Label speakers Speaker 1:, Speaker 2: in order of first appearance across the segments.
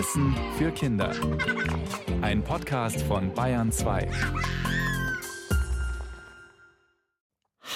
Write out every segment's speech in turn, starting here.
Speaker 1: Wissen für Kinder. Ein Podcast von Bayern 2.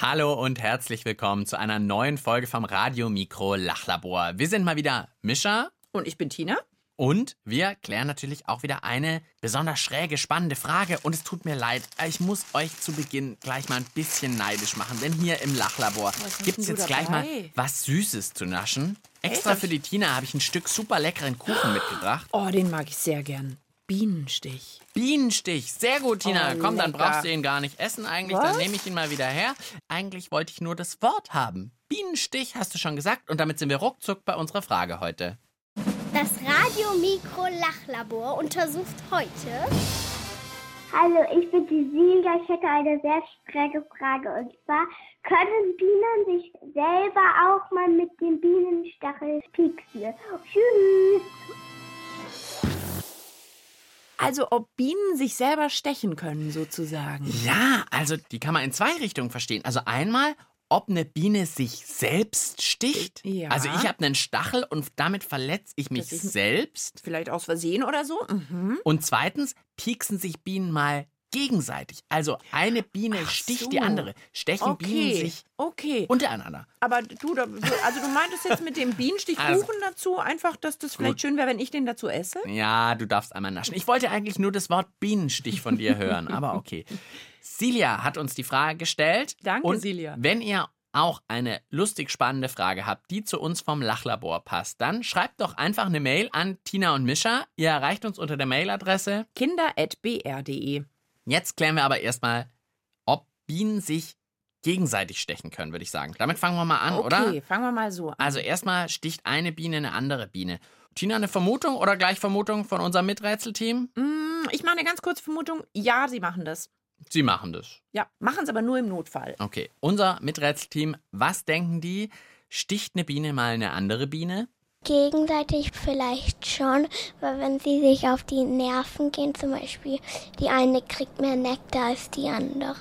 Speaker 2: Hallo und herzlich willkommen zu einer neuen Folge vom Radio Mikro Lachlabor. Wir sind mal wieder Mischa
Speaker 3: Und ich bin Tina.
Speaker 2: Und wir klären natürlich auch wieder eine besonders schräge, spannende Frage. Und es tut mir leid, ich muss euch zu Beginn gleich mal ein bisschen neidisch machen, denn hier im Lachlabor gibt es jetzt gleich mal was Süßes zu naschen. Extra
Speaker 3: Echt?
Speaker 2: für die Tina habe ich ein Stück super leckeren Kuchen mitgebracht.
Speaker 3: Oh, den mag ich sehr gern. Bienenstich.
Speaker 2: Bienenstich. Sehr gut, Tina.
Speaker 3: Oh,
Speaker 2: Komm, dann brauchst du ihn gar nicht essen eigentlich. Dann
Speaker 3: Was?
Speaker 2: nehme ich ihn mal wieder her. Eigentlich wollte ich nur das Wort haben. Bienenstich hast du schon gesagt. Und damit sind wir ruckzuck bei unserer Frage heute.
Speaker 4: Das Radio-Mikro-Lachlabor untersucht heute
Speaker 5: Hallo, ich bin die Silja. Ich hätte eine sehr schräge Frage. Und zwar, können Bienen sich selber auch mal mit dem Bienenstachel pieksen? Tschüss.
Speaker 3: Also, ob Bienen sich selber stechen können, sozusagen.
Speaker 2: Ja, also die kann man in zwei Richtungen verstehen. Also einmal, ob eine Biene sich selbst sticht.
Speaker 3: Ja.
Speaker 2: Also ich habe einen Stachel und damit verletze ich mich
Speaker 3: ich-
Speaker 2: selbst.
Speaker 3: Vielleicht aus Versehen oder so. Mhm.
Speaker 2: Und zweitens, pieksen sich Bienen mal gegenseitig. Also eine Biene
Speaker 3: Ach
Speaker 2: sticht
Speaker 3: so.
Speaker 2: die andere. Stechen Bienen
Speaker 3: Okay.
Speaker 2: sich
Speaker 3: Okay.
Speaker 2: untereinander.
Speaker 3: Aber du, also du meintest jetzt mit dem Bienenstichkuchen
Speaker 2: Also-
Speaker 3: dazu einfach, dass das vielleicht
Speaker 2: Gut.
Speaker 3: schön wäre, wenn ich den dazu esse?
Speaker 2: Ja, du darfst einmal naschen. Ich wollte eigentlich nur das Wort Bienenstich von dir hören, aber okay. Silja hat uns die Frage gestellt.
Speaker 3: Danke,
Speaker 2: und
Speaker 3: Silja.
Speaker 2: Wenn ihr auch eine lustig spannende Frage habt, die zu uns vom Lachlabor passt, dann schreibt doch einfach eine Mail an Tina und Mischa. Ihr erreicht uns unter der Mailadresse.
Speaker 3: Kinder.br.de.
Speaker 2: Jetzt klären wir aber erstmal, ob Bienen sich gegenseitig stechen können, würde ich sagen. Damit fangen wir mal an,
Speaker 3: Okay,
Speaker 2: oder?
Speaker 3: fangen wir mal so an.
Speaker 2: Also erstmal sticht eine Biene eine andere Biene. Tina, eine Vermutung oder gleich Vermutung von unserem Miträtselteam?
Speaker 3: Mm, Ich mache eine ganz kurze Vermutung. Ja, sie machen das.
Speaker 2: Sie machen das.
Speaker 3: Ja, machen es aber nur im Notfall.
Speaker 2: Okay, unser Miträtselteam, was denken die? Sticht eine Biene mal eine andere Biene?
Speaker 5: Gegenseitig vielleicht schon, weil wenn sie sich auf die Nerven gehen, zum Beispiel, die eine kriegt mehr Nektar als die andere.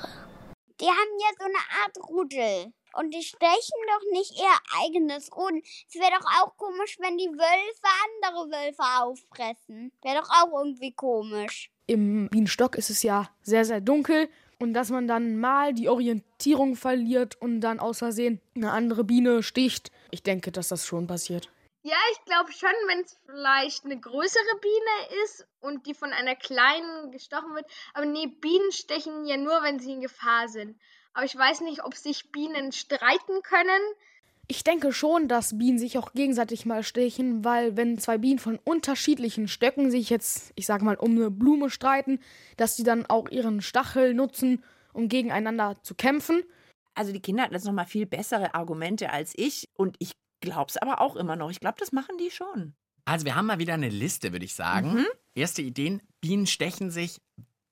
Speaker 4: Die haben ja so eine Art Rudel. Und die stechen doch nicht ihr eigenes Rudel. Es wäre doch auch komisch, wenn die Wölfe andere Wölfe auffressen. Wäre doch auch irgendwie komisch.
Speaker 6: Im Bienenstock ist es ja sehr, sehr dunkel und dass man dann mal die Orientierung verliert und dann aus Versehen eine andere Biene sticht. Ich denke, dass das schon passiert.
Speaker 7: Ja, ich glaube schon, wenn es vielleicht eine größere Biene ist und die von einer kleinen gestochen wird. Aber nee, Bienen stechen ja nur, wenn sie in Gefahr sind. Aber ich weiß nicht, ob sich Bienen streiten können.
Speaker 6: Ich denke schon, dass Bienen sich auch gegenseitig mal stechen, weil wenn zwei Bienen von unterschiedlichen Stöcken sich jetzt, ich sag mal, um eine Blume streiten, dass die dann auch ihren Stachel nutzen, um gegeneinander zu kämpfen.
Speaker 3: Also die Kinder hatten jetzt noch mal viel bessere Argumente als ich und ich glaube es aber auch immer noch. Ich glaube, das machen die schon.
Speaker 2: Also wir haben mal wieder eine Liste, würde ich sagen.
Speaker 3: Mhm.
Speaker 2: Erste Ideen, Bienen stechen sich,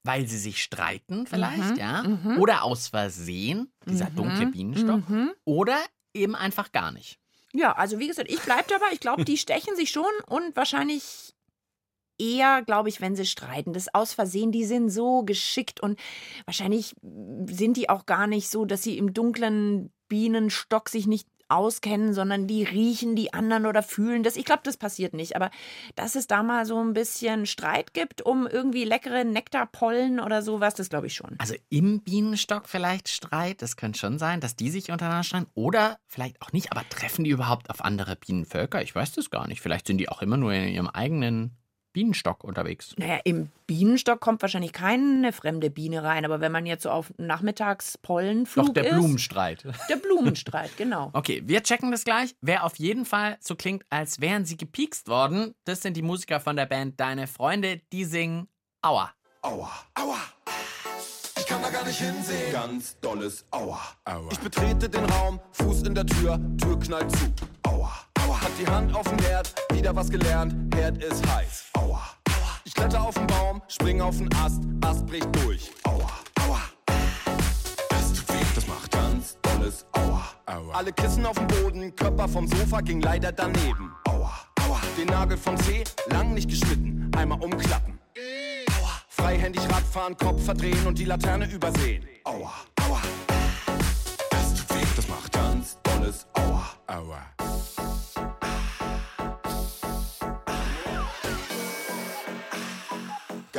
Speaker 2: weil sie sich streiten vielleicht,
Speaker 3: Mhm,
Speaker 2: ja?
Speaker 3: mhm.
Speaker 2: Oder aus Versehen, dieser
Speaker 3: Mhm,
Speaker 2: dunkle Bienenstock.
Speaker 3: Mhm.
Speaker 2: Oder eben einfach gar nicht.
Speaker 3: Ja, also wie gesagt, ich bleibe dabei. Ich glaube, die stechen sich schon und wahrscheinlich eher, glaube ich, wenn sie streiten. Das aus Versehen, die sind so geschickt und wahrscheinlich sind die auch gar nicht so, dass sie im dunklen Bienenstock sich nicht auskennen, sondern die riechen die anderen oder fühlen das. Ich glaube, das passiert nicht. Aber dass es da mal so ein bisschen Streit gibt um irgendwie leckere Nektarpollen oder sowas, das glaube ich schon.
Speaker 2: Also im Bienenstock vielleicht Streit, das könnte schon sein, dass die sich untereinander streiten. Oder vielleicht auch nicht, aber treffen die überhaupt auf andere Bienenvölker? Ich weiß das gar nicht. Vielleicht sind die auch immer nur in ihrem eigenen Bienenstock unterwegs.
Speaker 3: Naja, im Bienenstock kommt wahrscheinlich keine fremde Biene rein, aber wenn man jetzt so auf Nachmittagspollenflug
Speaker 2: Doch der
Speaker 3: ist,
Speaker 2: Blumenstreit.
Speaker 3: Der Blumenstreit, genau.
Speaker 2: Okay, wir checken das gleich. Wer auf jeden Fall so klingt, als wären sie gepiekst worden, das sind die Musiker von der Band Deine Freunde, die singen Aua.
Speaker 8: Aua, aua. Ich kann da gar nicht hinsehen. Ganz dolles Aua, aua. Ich betrete den Raum, Fuß in der Tür, Tür knallt zu. Aua, aua. Hat die Hand auf dem Herd, wieder was gelernt, Herd ist heiß. Aua, aua. Ich kletter auf den Baum, spring auf den Ast, Ast bricht durch. Aua, aua. Das tut weh, das macht ganz dolles Aua, aua. Alle Kissen auf dem Boden, Körper vom Sofa ging leider daneben. Aua, aua. Den Nagel vom Zeh, lang nicht geschnitten, einmal umklappen. Freihändig Radfahren, Kopf verdrehen und die Laterne übersehen. Aua, aua. Das tut weh, das macht ganz dolles Aua, aua.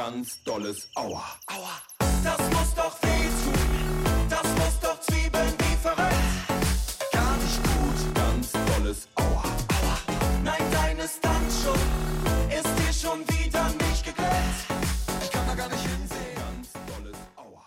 Speaker 8: Ganz dolles Aua. Aua. Das muss doch weh tun. Das muss doch Zwiebeln wie verrückt. Gar nicht gut. Ganz dolles Aua. Aua. Nein, deine Stuntschuh ist dir schon wieder nicht gegönnt. Ich kann da gar nicht hinsehen. Ganz dolles Aua.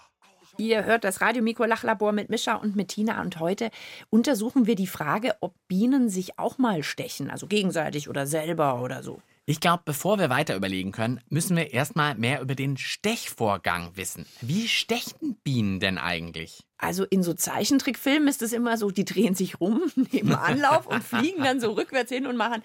Speaker 3: Ihr hört das Radio Mikro Lachlabor mit Mischa und mit Tina und heute untersuchen wir die Frage, ob Bienen sich auch mal stechen, also gegenseitig oder selber oder so.
Speaker 2: Ich glaube, bevor wir weiter überlegen können, müssen wir erstmal mehr über den Stechvorgang wissen. Wie stechen Bienen denn eigentlich?
Speaker 3: Also in so Zeichentrickfilmen ist es immer so, die drehen sich rum, nehmen Anlauf und fliegen dann so rückwärts hin und machen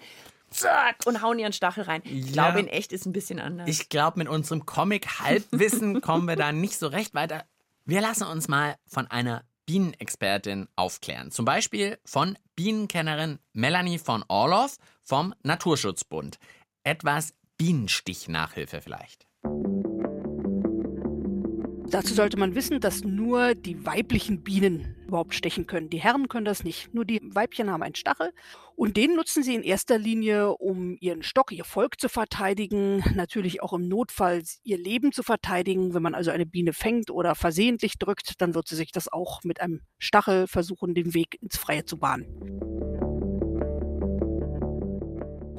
Speaker 3: zack und hauen ihren Stachel rein. Ich
Speaker 2: Ja.
Speaker 3: glaube, in echt ist es ein bisschen anders.
Speaker 2: Ich glaube, mit unserem Comic-Halbwissen kommen wir da nicht so recht weiter. Wir lassen uns mal von einer Bienenexpertin aufklären. Zum Beispiel von Bienenkennerin Melanie von Orloff vom Naturschutzbund. Etwas Bienenstichnachhilfe vielleicht.
Speaker 9: Dazu sollte man wissen, dass nur die weiblichen Bienen überhaupt stechen können. Die Herren können das nicht. Nur die Weibchen haben einen Stachel und den nutzen sie in erster Linie, um ihren Stock, ihr Volk zu verteidigen, natürlich auch im Notfall ihr Leben zu verteidigen. Wenn man also eine Biene fängt oder versehentlich drückt, dann wird sie sich das auch mit einem Stachel versuchen, den Weg ins Freie zu bahnen.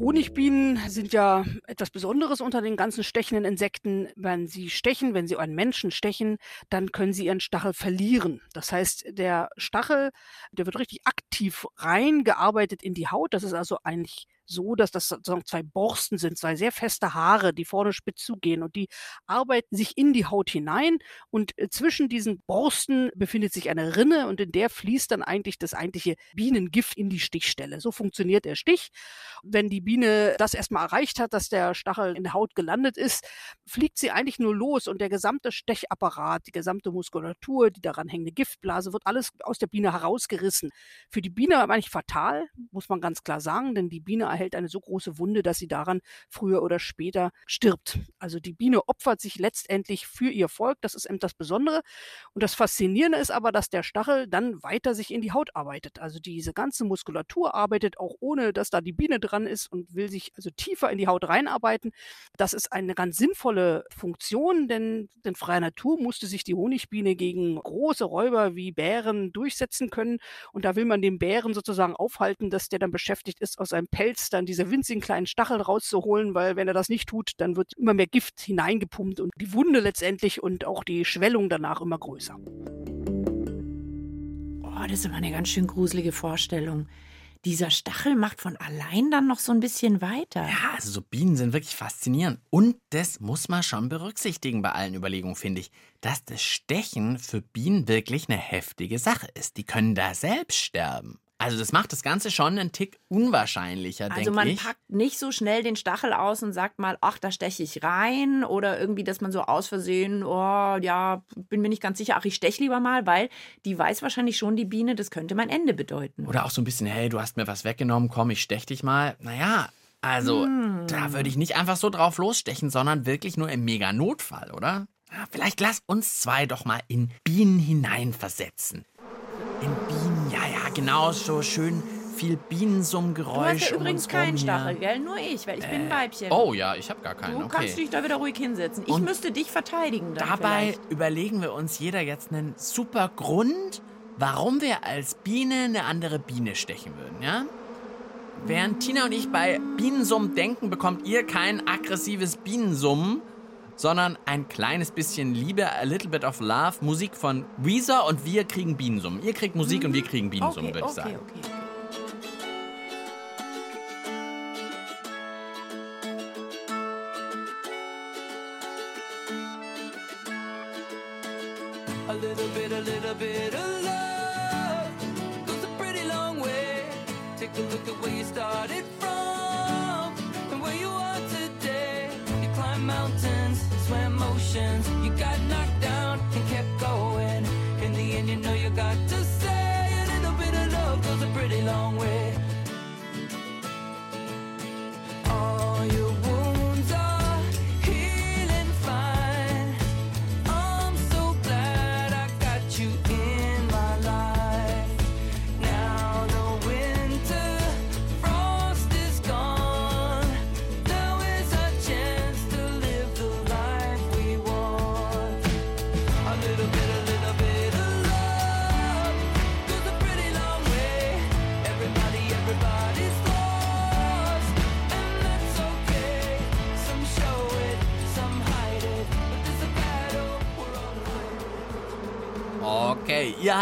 Speaker 9: Honigbienen sind ja etwas Besonderes unter den ganzen stechenden Insekten. Wenn sie stechen, wenn sie einen Menschen stechen, dann können sie ihren Stachel verlieren. Das heißt, der Stachel, der wird richtig aktiv reingearbeitet in die Haut. Das ist also eigentlich so, dass das sozusagen zwei Borsten sind, zwei sehr feste Haare, die vorne spitz zugehen und die arbeiten sich in die Haut hinein und äh, zwischen diesen Borsten befindet sich eine Rinne und in der fließt dann eigentlich das eigentliche Bienengift in die Stichstelle. So funktioniert der Stich. Wenn die Biene das erstmal erreicht hat, dass der Stachel in der Haut gelandet ist, fliegt sie eigentlich nur los und der gesamte Stechapparat, die gesamte Muskulatur, die daran hängende Giftblase, wird alles aus der Biene herausgerissen. Für die Biene aber eigentlich fatal, muss man ganz klar sagen, denn die Biene erhält eine so große Wunde, dass sie daran früher oder später stirbt. Also die Biene opfert sich letztendlich für ihr Volk, das ist eben das Besondere. Und das Faszinierende ist aber, dass der Stachel dann weiter sich in die Haut arbeitet. Also diese ganze Muskulatur arbeitet auch ohne, dass da die Biene dran ist und will sich also tiefer in die Haut reinarbeiten. Das ist eine ganz sinnvolle Funktion, denn in freier Natur musste sich die Honigbiene gegen große Räuber wie Bären durchsetzen können. Und da will man den Bären sozusagen aufhalten, dass der dann beschäftigt ist, aus seinem Pelz dann diese winzigen kleinen Stachel rauszuholen, weil wenn er das nicht tut, dann wird immer mehr Gift hineingepumpt und die Wunde letztendlich und auch die Schwellung danach immer größer.
Speaker 3: Oh, das ist immer eine ganz schön gruselige Vorstellung. Dieser Stachel macht von allein dann noch so ein bisschen weiter.
Speaker 2: Ja, also so Bienen sind wirklich faszinierend. Und das muss man schon berücksichtigen bei allen Überlegungen, finde ich, dass das Stechen für Bienen wirklich eine heftige Sache ist. Die können da selbst sterben. Also das macht das Ganze schon einen Tick unwahrscheinlicher, denke ich.
Speaker 3: Also man packt nicht so schnell den Stachel aus und sagt mal, ach, da steche ich rein oder irgendwie, dass man so aus Versehen, oh, ja, bin mir nicht ganz sicher, ach, ich steche lieber mal, weil die weiß wahrscheinlich schon, die Biene, das könnte mein Ende bedeuten.
Speaker 2: Oder auch so ein bisschen, hey, du hast mir was weggenommen, komm, ich stech dich mal. Naja, also da würde ich nicht einfach so drauf losstechen, sondern wirklich nur im Mega-Notfall, oder? Ja, vielleicht lass uns zwei doch mal in Bienen hineinversetzen. In genau, so schön viel Bienensummgeräusch
Speaker 3: Du hast ja übrigens keinen Stachel, gell? Nur ich, weil ich bin ein Weibchen.
Speaker 2: Oh ja, ich habe gar keinen,
Speaker 3: Du
Speaker 2: okay.
Speaker 3: kannst dich da wieder ruhig hinsetzen. Ich
Speaker 2: Und
Speaker 3: müsste dich verteidigen
Speaker 2: Dabei
Speaker 3: vielleicht.
Speaker 2: überlegen wir uns jeder jetzt einen super Grund, warum wir als Biene eine andere Biene stechen würden, ja? Während Tina und ich bei Bienensummen denken, bekommt ihr kein aggressives Bienensummen, sondern ein kleines bisschen Liebe, a little bit of love, Musik von Weezer und wir kriegen Bienensummen. Ihr kriegt Musik und wir kriegen Bienensummen,
Speaker 3: Okay,
Speaker 2: würde ich
Speaker 3: okay,
Speaker 2: sagen.
Speaker 3: okay.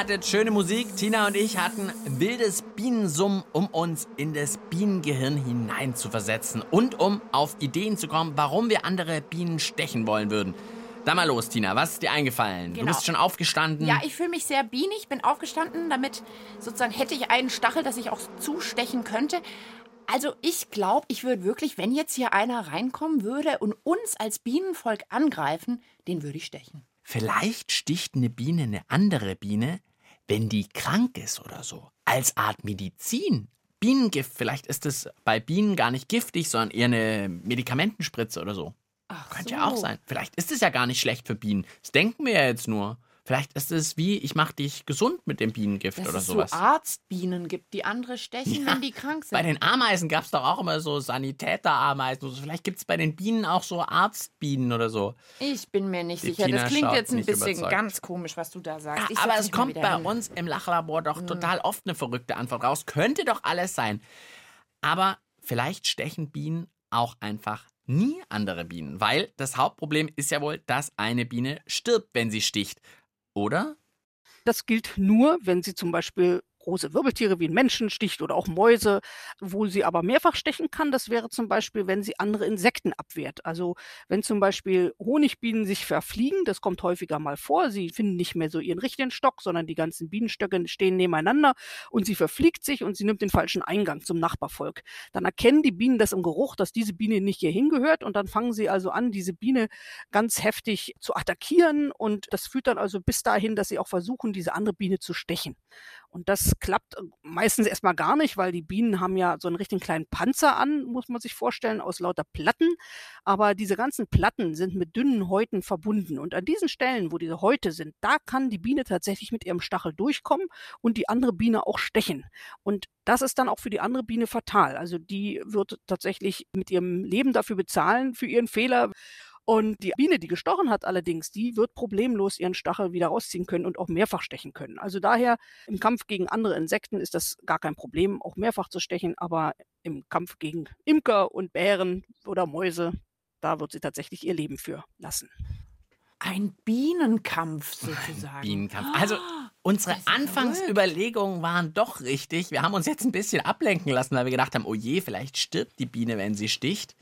Speaker 2: Hattet schöne Musik, Tina und ich hatten wildes Bienensummen, um uns in das Bienengehirn hinein zu versetzen und um auf Ideen zu kommen, warum wir andere Bienen stechen wollen würden. Dann mal los, Tina. Was ist dir eingefallen? Du
Speaker 3: Genau.
Speaker 2: bist schon aufgestanden.
Speaker 3: Ja, ich fühle mich sehr bienig, bin aufgestanden, damit sozusagen hätte ich einen Stachel, dass ich auch zustechen könnte. Also ich glaube, ich würde wirklich, wenn jetzt hier einer reinkommen würde und uns als Bienenvolk angreifen, den würde ich stechen.
Speaker 2: Vielleicht sticht eine Biene eine andere Biene, wenn die krank ist oder so. Als Art Medizin. Bienengift. Vielleicht ist es bei Bienen gar nicht giftig, sondern eher eine Medikamentenspritze oder so.
Speaker 3: Ach
Speaker 2: Könnte ja auch sein. Vielleicht ist es ja gar nicht schlecht für Bienen. Das denken wir ja jetzt nur. Vielleicht ist es wie, ich mach dich gesund mit dem Bienengift
Speaker 3: Dass
Speaker 2: oder
Speaker 3: es
Speaker 2: sowas.
Speaker 3: so Arztbienen gibt, die andere stechen,
Speaker 2: Ja,
Speaker 3: wenn die krank sind.
Speaker 2: Bei den Ameisen gab es doch auch immer so Sanitäterameisen. oder so. Vielleicht gibt es bei den Bienen auch so Arztbienen oder so.
Speaker 3: ich bin mir nicht
Speaker 2: Die
Speaker 3: sicher.
Speaker 2: Tina
Speaker 3: das klingt jetzt ein bisschen
Speaker 2: überzeugt.
Speaker 3: ganz komisch, was du da sagst.
Speaker 2: Ja, aber es kommt bei
Speaker 3: hin.
Speaker 2: uns im Lachlabor doch total oft eine verrückte Antwort raus. Könnte doch alles sein. Aber vielleicht stechen Bienen auch einfach nie andere Bienen. Weil das Hauptproblem ist ja wohl, dass eine Biene stirbt, wenn sie sticht. Oder?
Speaker 9: Das gilt nur, wenn sie zum Beispiel große Wirbeltiere wie einen Menschen sticht oder auch Mäuse. Wo sie aber mehrfach stechen kann, das wäre zum Beispiel, wenn sie andere Insekten abwehrt. Also wenn zum Beispiel Honigbienen sich verfliegen, das kommt häufiger mal vor. Sie finden nicht mehr so ihren richtigen Stock, sondern die ganzen Bienenstöcke stehen nebeneinander und sie verfliegt sich und sie nimmt den falschen Eingang zum Nachbarvolk. Dann erkennen die Bienen das im Geruch, dass diese Biene nicht hier hingehört und dann fangen sie also an, diese Biene ganz heftig zu attackieren und das führt dann also bis dahin, dass sie auch versuchen, diese andere Biene zu stechen. Und das klappt äh, meistens erstmal gar nicht, weil die Bienen haben ja so einen richtigen kleinen Panzer an, muss man sich vorstellen, aus lauter Platten. Aber diese ganzen Platten sind mit dünnen Häuten verbunden. Und an diesen Stellen, wo diese Häute sind, da kann die Biene tatsächlich mit ihrem Stachel durchkommen und die andere Biene auch stechen. Und das ist dann auch für die andere Biene fatal. Also die wird tatsächlich mit ihrem Leben dafür bezahlen, für ihren Fehler. Und die Biene, die gestochen hat allerdings, die wird problemlos ihren Stachel wieder rausziehen können und auch mehrfach stechen können. Also daher im Kampf gegen andere Insekten ist das gar kein Problem, auch mehrfach zu stechen, aber im Kampf gegen Imker und Bären oder Mäuse, da wird sie tatsächlich ihr Leben für lassen.
Speaker 3: Ein Bienenkampf sozusagen.
Speaker 2: Bienenkampf. Also unsere Anfangsüberlegungen waren doch richtig. Wir haben uns jetzt ein bisschen ablenken lassen, weil wir gedacht haben, oh je, vielleicht stirbt die Biene, wenn sie sticht.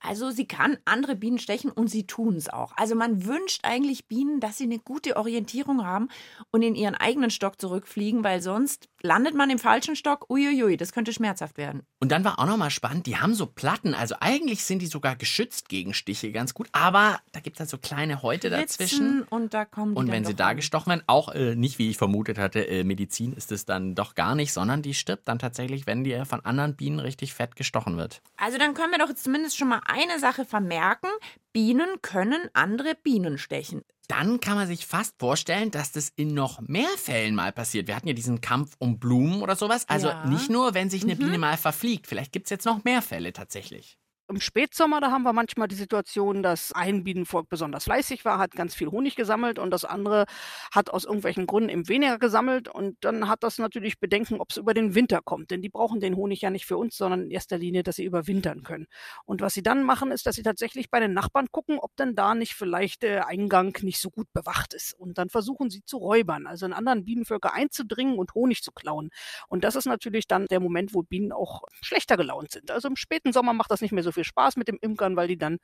Speaker 3: Also sie kann andere Bienen stechen und sie tun es auch. Also man wünscht eigentlich Bienen, dass sie eine gute Orientierung haben und in ihren eigenen Stock zurückfliegen, weil sonst landet man im falschen Stock. Uiuiui, das könnte schmerzhaft werden.
Speaker 2: Und dann war auch nochmal spannend, die haben so Platten, also eigentlich sind die sogar geschützt gegen Stiche ganz gut, aber da gibt es halt so kleine Häute dazwischen.
Speaker 3: Ritzen Und da kommen die
Speaker 2: Und wenn sie da gestochen werden, auch äh, nicht wie ich vermutet hatte, äh, Medizin ist es dann doch gar nicht, sondern die stirbt dann tatsächlich, wenn die von anderen Bienen richtig fett gestochen wird.
Speaker 3: Also dann können wir doch jetzt zumindest schon mal eine Sache vermerken. Bienen können andere Bienen stechen.
Speaker 2: Dann kann man sich fast vorstellen, dass das in noch mehr Fällen mal passiert. Wir hatten ja diesen Kampf um Blumen oder sowas. Also
Speaker 3: Ja.
Speaker 2: nicht nur, wenn sich eine
Speaker 3: Mhm.
Speaker 2: Biene mal verfliegt. Vielleicht gibt es jetzt noch mehr Fälle tatsächlich.
Speaker 9: Im Spätsommer, da haben wir manchmal die Situation, dass ein Bienenvolk besonders fleißig war, hat ganz viel Honig gesammelt und das andere hat aus irgendwelchen Gründen eben weniger gesammelt und dann hat das natürlich Bedenken, ob es über den Winter kommt, denn die brauchen den Honig ja nicht für uns, sondern in erster Linie, dass sie überwintern können. Und was sie dann machen, ist, dass sie tatsächlich bei den Nachbarn gucken, ob denn da nicht vielleicht der Eingang nicht so gut bewacht ist und dann versuchen sie zu räubern, also in anderen Bienenvölker einzudringen und Honig zu klauen. Und das ist natürlich dann der Moment, wo Bienen auch schlechter gelaunt sind. Also im späten Sommer macht das nicht mehr so viel Spaß mit dem Imkern, weil die dann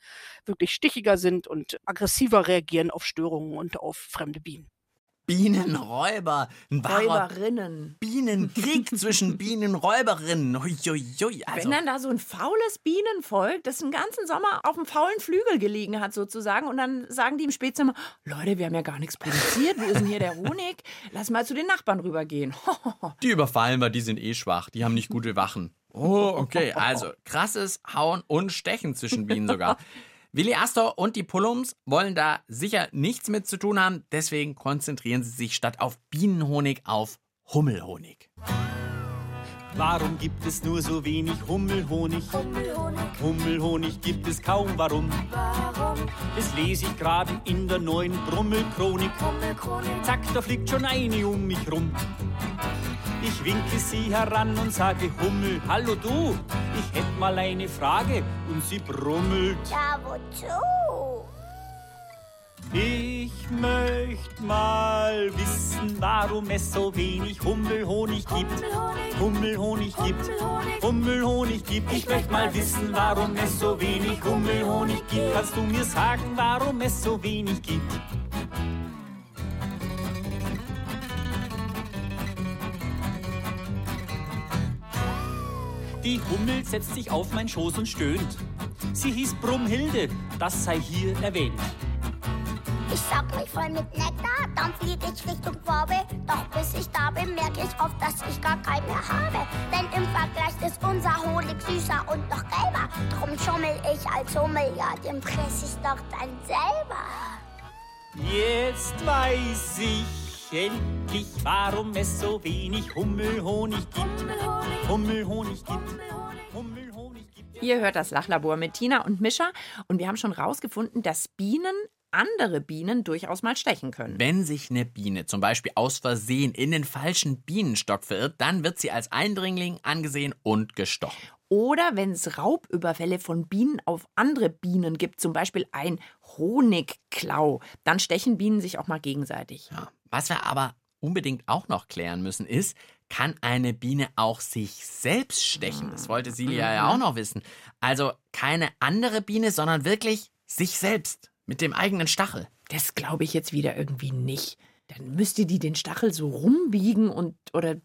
Speaker 9: wirklich stichiger sind und aggressiver reagieren auf Störungen und auf fremde Bienen.
Speaker 2: Bienenräuber. Ein wahrer
Speaker 3: Räuberinnen.
Speaker 2: Bienenkrieg zwischen Bienenräuberinnen. Huiuiui. Also,
Speaker 3: Wenn dann da so ein faules Bienenvolk, das den ganzen Sommer auf dem faulen Flügel gelegen hat sozusagen und dann sagen die im Spätsommer, Leute, wir haben ja gar nichts produziert, wo ist denn hier der Honig? Lass mal zu den Nachbarn rübergehen.
Speaker 2: die überfallen wir, die sind eh schwach. Die haben nicht gute Wachen. Oh, okay. Also krasses Hauen und Stechen zwischen Bienen sogar. Willi Astor und die Pullums wollen da sicher nichts mit zu tun haben. Deswegen konzentrieren sie sich statt auf Bienenhonig auf Hummelhonig.
Speaker 10: Warum gibt es nur so wenig Hummelhonig? Hummelhonig gibt es kaum, warum? Das lese ich gerade in der neuen Brummelchronik. Zack, da fliegt schon eine um mich rum. Ich winke sie heran und sage Hummel, hallo du, ich hätt mal eine Frage und sie brummelt.
Speaker 5: Ja, wozu?
Speaker 10: Ich möchte mal wissen, warum es so wenig Hummelhonig gibt. Hummelhonig gibt. Hummelhonig gibt. Ich möchte mal wissen, warum es so wenig Hummelhonig gibt. Kannst du mir sagen, warum es so wenig gibt? Die Hummel setzt sich auf mein Schoß und stöhnt. Sie hieß Brumhilde, das sei hier erwähnt.
Speaker 11: Ich saug mich voll mit Nektar, dann flieg ich Richtung Farbe. Doch bis ich da bin, merke ich oft, dass ich gar keinen mehr habe. Denn im Vergleich ist unser Honig süßer und noch gelber. Drum schummel ich als Hummel, ja, den fress ich doch dann selber.
Speaker 10: Jetzt weiß ich endlich, warum es so wenig Hummelhonig gibt. Hummelhonig gibt. Hummelhonig gibt.
Speaker 3: Ihr hört das Lachlabor mit Tina und Mischa und wir haben schon rausgefunden, dass Bienen andere Bienen durchaus mal stechen können.
Speaker 2: Wenn sich eine Biene zum Beispiel aus Versehen in den falschen Bienenstock verirrt, dann wird sie als Eindringling angesehen und gestochen.
Speaker 3: Oder wenn es Raubüberfälle von Bienen auf andere Bienen gibt, zum Beispiel ein Honigklau, dann stechen Bienen sich auch mal gegenseitig.
Speaker 2: Ja. Was wir aber unbedingt auch noch klären müssen, ist, kann eine Biene auch sich selbst stechen? Das wollte Silja ja auch noch wissen. Also keine andere Biene, sondern wirklich sich selbst mit dem eigenen Stachel.
Speaker 3: Das glaube ich jetzt wieder irgendwie nicht. Dann müsste die den Stachel so rumbiegen und oder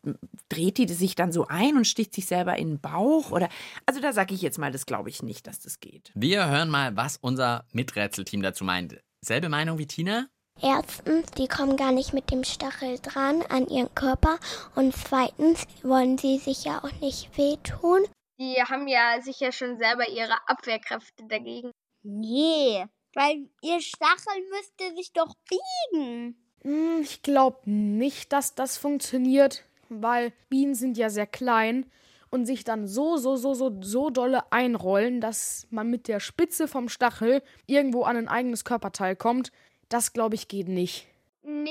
Speaker 3: dreht die sich dann so ein und sticht sich selber in den Bauch oder also da sage ich jetzt mal, das glaube ich nicht, dass das geht.
Speaker 2: Wir hören mal, was unser Miträtselteam dazu meint. Selbe Meinung wie Tina?
Speaker 5: Erstens, die kommen gar nicht mit dem Stachel dran an ihren Körper. Und zweitens wollen sie sich ja auch nicht wehtun.
Speaker 7: Die haben ja sicher schon selber ihre Abwehrkräfte dagegen.
Speaker 4: Nee, weil ihr Stachel müsste sich doch biegen.
Speaker 6: Hm, Ich glaube nicht, dass das funktioniert, weil Bienen sind ja sehr klein und sich dann so, so, so, so, so dolle einrollen, dass man mit der Spitze vom Stachel irgendwo an ein eigenes Körperteil kommt. Das, glaube ich, geht nicht.
Speaker 7: Nee,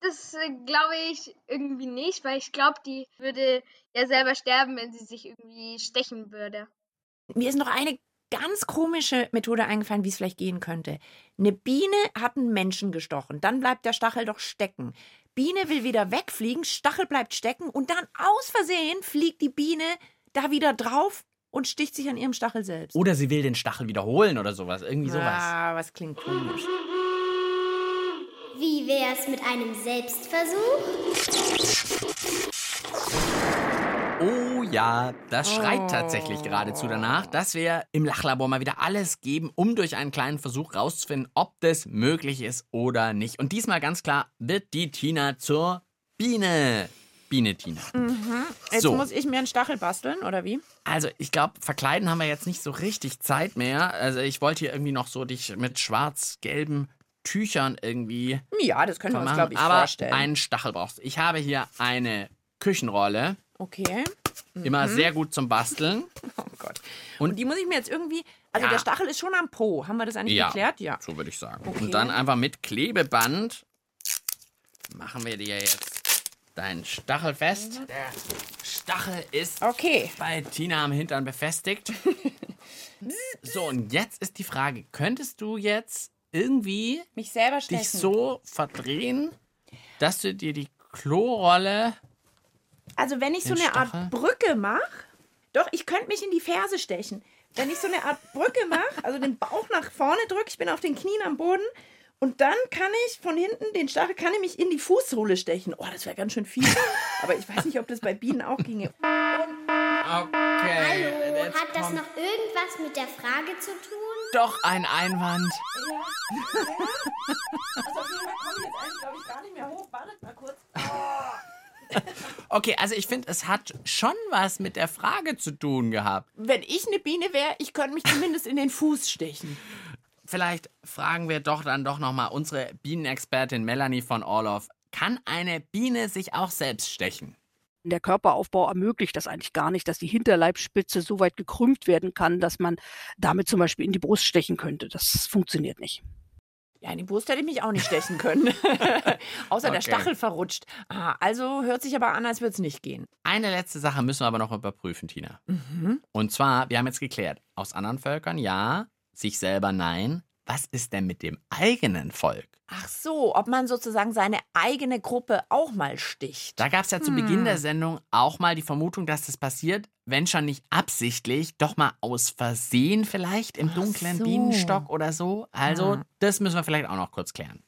Speaker 7: das äh, glaube ich irgendwie nicht, weil ich glaube, die würde ja selber sterben, wenn sie sich irgendwie stechen würde.
Speaker 3: Mir ist noch eine ganz komische Methode eingefallen, wie es vielleicht gehen könnte. Eine Biene hat einen Menschen gestochen, dann bleibt der Stachel doch stecken. Biene will wieder wegfliegen, Stachel bleibt stecken und dann aus Versehen fliegt die Biene da wieder drauf und sticht sich an ihrem Stachel selbst.
Speaker 2: Oder sie will den Stachel wiederholen oder sowas. Irgendwie sowas.
Speaker 3: Ah, was klingt komisch.
Speaker 11: Wie wär's mit einem Selbstversuch?
Speaker 2: Oh ja, das schreit
Speaker 3: Oh.
Speaker 2: tatsächlich geradezu danach, dass wir im Lachlabor mal wieder alles geben, um durch einen kleinen Versuch rauszufinden, ob das möglich ist oder nicht. Und diesmal ganz klar wird die Tina zur Biene. Biene Tina.
Speaker 3: Mhm. Jetzt
Speaker 2: So.
Speaker 3: muss ich mir einen Stachel basteln, oder wie?
Speaker 2: Also, ich glaube, verkleiden haben wir jetzt nicht so richtig Zeit mehr. Also, ich wollte hier irgendwie noch so dich mit schwarz-gelben Tüchern irgendwie
Speaker 3: Ja, das können wir uns, glaube ich,
Speaker 2: Aber
Speaker 3: vorstellen.
Speaker 2: einen Stachel brauchst du. Ich habe hier eine Küchenrolle.
Speaker 3: Okay.
Speaker 2: Immer sehr gut zum Basteln.
Speaker 3: Oh Gott.
Speaker 2: Und-
Speaker 3: Und, die muss ich mir jetzt irgendwie. Also
Speaker 2: Ja.
Speaker 3: der Stachel ist schon am Po. Haben wir das eigentlich
Speaker 2: Ja.
Speaker 3: geklärt? Ja.
Speaker 2: So würde ich sagen.
Speaker 3: Okay.
Speaker 2: Und dann einfach mit Klebeband machen wir dir jetzt deinen Stachel fest.
Speaker 3: Mhm.
Speaker 2: Der Stachel ist
Speaker 3: Okay.
Speaker 2: bei Tina am Hintern befestigt. so, und jetzt ist die Frage, könntest du jetzt irgendwie
Speaker 3: Mich selber stechen.
Speaker 2: dich so verdrehen, dass du dir die Klorolle...
Speaker 3: Also wenn ich so eine
Speaker 2: Stachel?
Speaker 3: Art Brücke mache, doch, ich könnte mich in die Ferse stechen. Wenn ich so eine Art Brücke mache, also den Bauch nach vorne drücke, ich bin auf den Knien am Boden und dann kann ich von hinten den Stachel, kann ich mich in die Fußsohle stechen. Oh, das wäre ganz schön viel. Aber ich weiß nicht, ob das bei Bienen auch ginge.
Speaker 2: Okay.
Speaker 11: Hallo, hat das noch irgendwas mit der Frage zu tun?
Speaker 2: Doch ein Einwand.
Speaker 3: Also auf jeden Fall komme ich jetzt eigentlich, glaube ich, gar nicht mehr hoch. Wartet mal kurz.
Speaker 2: Okay, also ich finde, es hat schon was mit der Frage zu tun gehabt.
Speaker 3: Wenn ich eine Biene wäre, ich könnte mich zumindest in den Fuß stechen.
Speaker 2: Vielleicht fragen wir doch dann doch nochmal unsere Bienenexpertin Melanie von Orloff. Kann eine Biene sich auch selbst stechen?
Speaker 9: Der Körperaufbau ermöglicht das eigentlich gar nicht, dass die Hinterleibspitze so weit gekrümmt werden kann, dass man damit zum Beispiel in die Brust stechen könnte. Das funktioniert nicht.
Speaker 3: Ja, in die Brust hätte ich mich auch nicht stechen können. Außer der
Speaker 2: Okay.
Speaker 3: Stachel verrutscht. Ah, also hört sich aber an, als würde es nicht gehen.
Speaker 2: Eine letzte Sache müssen wir aber noch überprüfen, Tina.
Speaker 3: Mhm.
Speaker 2: Und zwar, wir haben jetzt geklärt, aus anderen Völkern ja, sich selber nein. Was ist denn mit dem eigenen Volk?
Speaker 3: Ach so, ob man sozusagen seine eigene Gruppe auch mal sticht.
Speaker 2: Da gab es ja zu Beginn der Sendung auch mal die Vermutung, dass das passiert, wenn schon nicht absichtlich, doch mal aus Versehen vielleicht im dunklen
Speaker 3: so.
Speaker 2: Bienenstock oder so. Also,
Speaker 3: Ja.
Speaker 2: das müssen wir vielleicht auch noch kurz klären.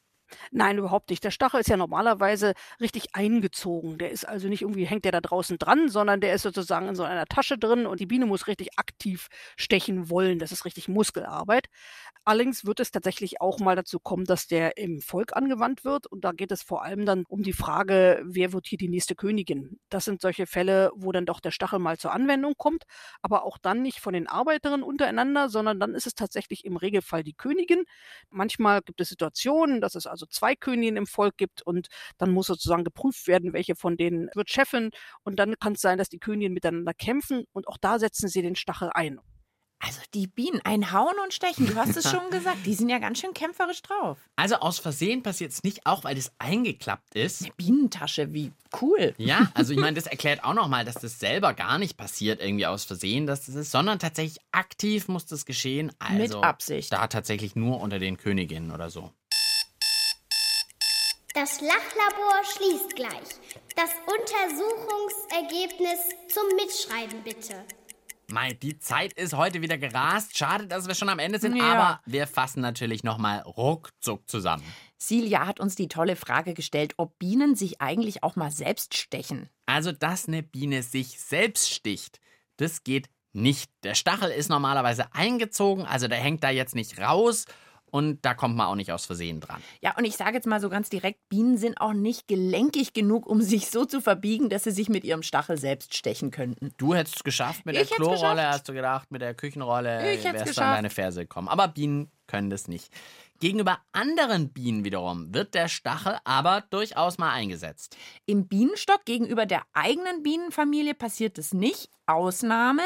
Speaker 9: Nein, überhaupt nicht. Der Stachel ist ja normalerweise richtig eingezogen. Der ist also nicht irgendwie, hängt der da draußen dran, sondern der ist sozusagen in so einer Tasche drin und die Biene muss richtig aktiv stechen wollen. Das ist richtig Muskelarbeit. Allerdings wird es tatsächlich auch mal dazu kommen, dass der im Volk angewandt wird. Und da geht es vor allem dann um die Frage, wer wird hier die nächste Königin? Das sind solche Fälle, wo dann doch der Stachel mal zur Anwendung kommt, aber auch dann nicht von den Arbeiterinnen untereinander, sondern dann ist es tatsächlich im Regelfall die Königin. Manchmal gibt es Situationen, dass es also zwei Königinnen im Volk gibt und dann muss sozusagen geprüft werden, welche von denen wird Chefin. Und dann kann es sein, dass die Königinnen miteinander kämpfen und auch da setzen sie den Stachel ein.
Speaker 3: Also die Bienen, ein Hauen und Stechen, du hast es schon gesagt, die sind ja ganz schön kämpferisch drauf.
Speaker 2: Also aus Versehen passiert es nicht auch, weil das eingeklappt ist.
Speaker 3: Eine Bienentasche, wie cool.
Speaker 2: Ja, also ich meine, das erklärt auch nochmal, dass das selber gar nicht passiert, irgendwie aus Versehen, dass das ist, sondern tatsächlich aktiv muss das geschehen. Also
Speaker 3: Mit Absicht.
Speaker 2: Da tatsächlich nur unter den Königinnen oder so.
Speaker 11: Das Lachlabor schließt gleich. Das Untersuchungsergebnis zum Mitschreiben bitte.
Speaker 2: Mei, die Zeit ist heute wieder gerast. Schade, dass wir schon am Ende sind,
Speaker 3: Ja.
Speaker 2: aber wir fassen natürlich nochmal ruckzuck zusammen.
Speaker 3: Silja hat uns die tolle Frage gestellt, ob Bienen sich eigentlich auch mal selbst stechen.
Speaker 2: Also, dass eine Biene sich selbst sticht, das geht nicht. Der Stachel ist normalerweise eingezogen, also der hängt da jetzt nicht raus und da kommt man auch nicht aus Versehen dran.
Speaker 3: Ja, und ich sage jetzt mal so ganz direkt, Bienen sind auch nicht gelenkig genug, um sich so zu verbiegen, dass sie sich mit ihrem Stachel selbst stechen könnten.
Speaker 2: Du hättest es geschafft mit
Speaker 3: Ich
Speaker 2: der Klorolle,
Speaker 3: geschafft.
Speaker 2: hast du gedacht, mit der Küchenrolle
Speaker 3: Ich
Speaker 2: wärst du an
Speaker 3: geschafft.
Speaker 2: deine Ferse gekommen. Aber Bienen können das nicht. Gegenüber anderen Bienen wiederum wird der Stachel aber durchaus mal eingesetzt.
Speaker 3: Im Bienenstock gegenüber der eigenen Bienenfamilie passiert es nicht. Ausnahme,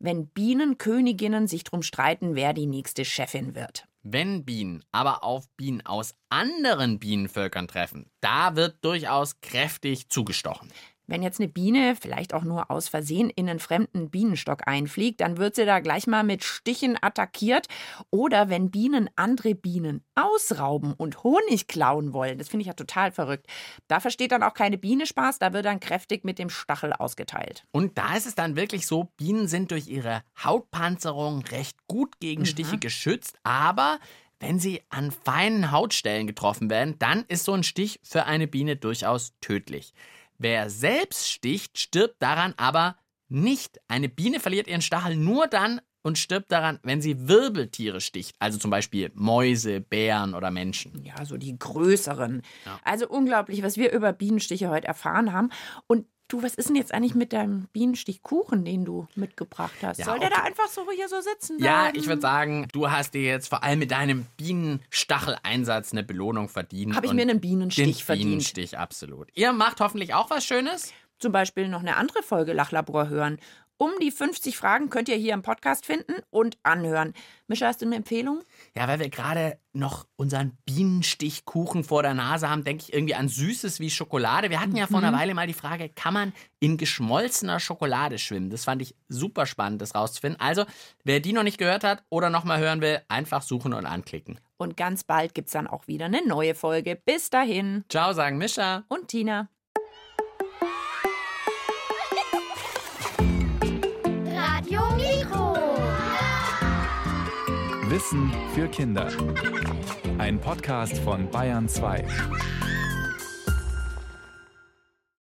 Speaker 3: wenn Bienenköniginnen sich drum streiten, wer die nächste Chefin wird.
Speaker 2: Wenn Bienen aber auf Bienen aus anderen Bienenvölkern treffen, da wird durchaus kräftig zugestochen.
Speaker 3: Wenn jetzt eine Biene vielleicht auch nur aus Versehen in einen fremden Bienenstock einfliegt, dann wird sie da gleich mal mit Stichen attackiert. Oder wenn Bienen andere Bienen ausrauben und Honig klauen wollen, das finde ich ja total verrückt. Da versteht dann auch keine Biene Spaß, da wird dann kräftig mit dem Stachel ausgeteilt.
Speaker 2: Und da ist es dann wirklich so, Bienen sind durch ihre Hautpanzerung recht gut gegen Stiche geschützt, aber wenn sie an feinen Hautstellen getroffen werden, dann ist so ein Stich für eine Biene durchaus tödlich. Wer selbst sticht, stirbt daran aber nicht. Eine Biene verliert ihren Stachel nur dann und stirbt daran, wenn sie Wirbeltiere sticht, also zum Beispiel Mäuse, Bären oder Menschen.
Speaker 3: Ja, so die größeren.
Speaker 2: Ja.
Speaker 3: Also unglaublich, was wir über Bienenstiche heute erfahren haben. Und du, was ist denn jetzt eigentlich mit deinem Bienenstichkuchen, den du mitgebracht hast?
Speaker 2: Ja,
Speaker 3: Soll der
Speaker 2: okay.
Speaker 3: da einfach so hier so sitzen
Speaker 2: Ja,
Speaker 3: bleiben?
Speaker 2: ich würde sagen, du hast dir jetzt vor allem mit deinem Bienenstacheleinsatz eine Belohnung verdient.
Speaker 3: Habe ich mir einen Bienenstich
Speaker 2: den
Speaker 3: verdient.
Speaker 2: Bienenstich, absolut. Ihr macht hoffentlich auch was Schönes.
Speaker 3: Zum Beispiel noch eine andere Folge Lachlabor hören. Um die 50 Fragen könnt ihr hier im Podcast finden und anhören. Mischa, hast du eine Empfehlung?
Speaker 2: Ja, weil wir gerade noch unseren Bienenstichkuchen vor der Nase haben, denke ich irgendwie an Süßes wie Schokolade. Wir hatten ja vor einer Weile mal die Frage, kann man in geschmolzener Schokolade schwimmen? Das fand ich super spannend, das rauszufinden. Also, wer die noch nicht gehört hat oder noch mal hören will, einfach suchen und anklicken.
Speaker 3: Und ganz bald gibt es dann auch wieder eine neue Folge. Bis dahin.
Speaker 2: Ciao, sagen Mischa.
Speaker 3: Und Tina.
Speaker 1: Wissen für Kinder. Ein Podcast von Bayern 2.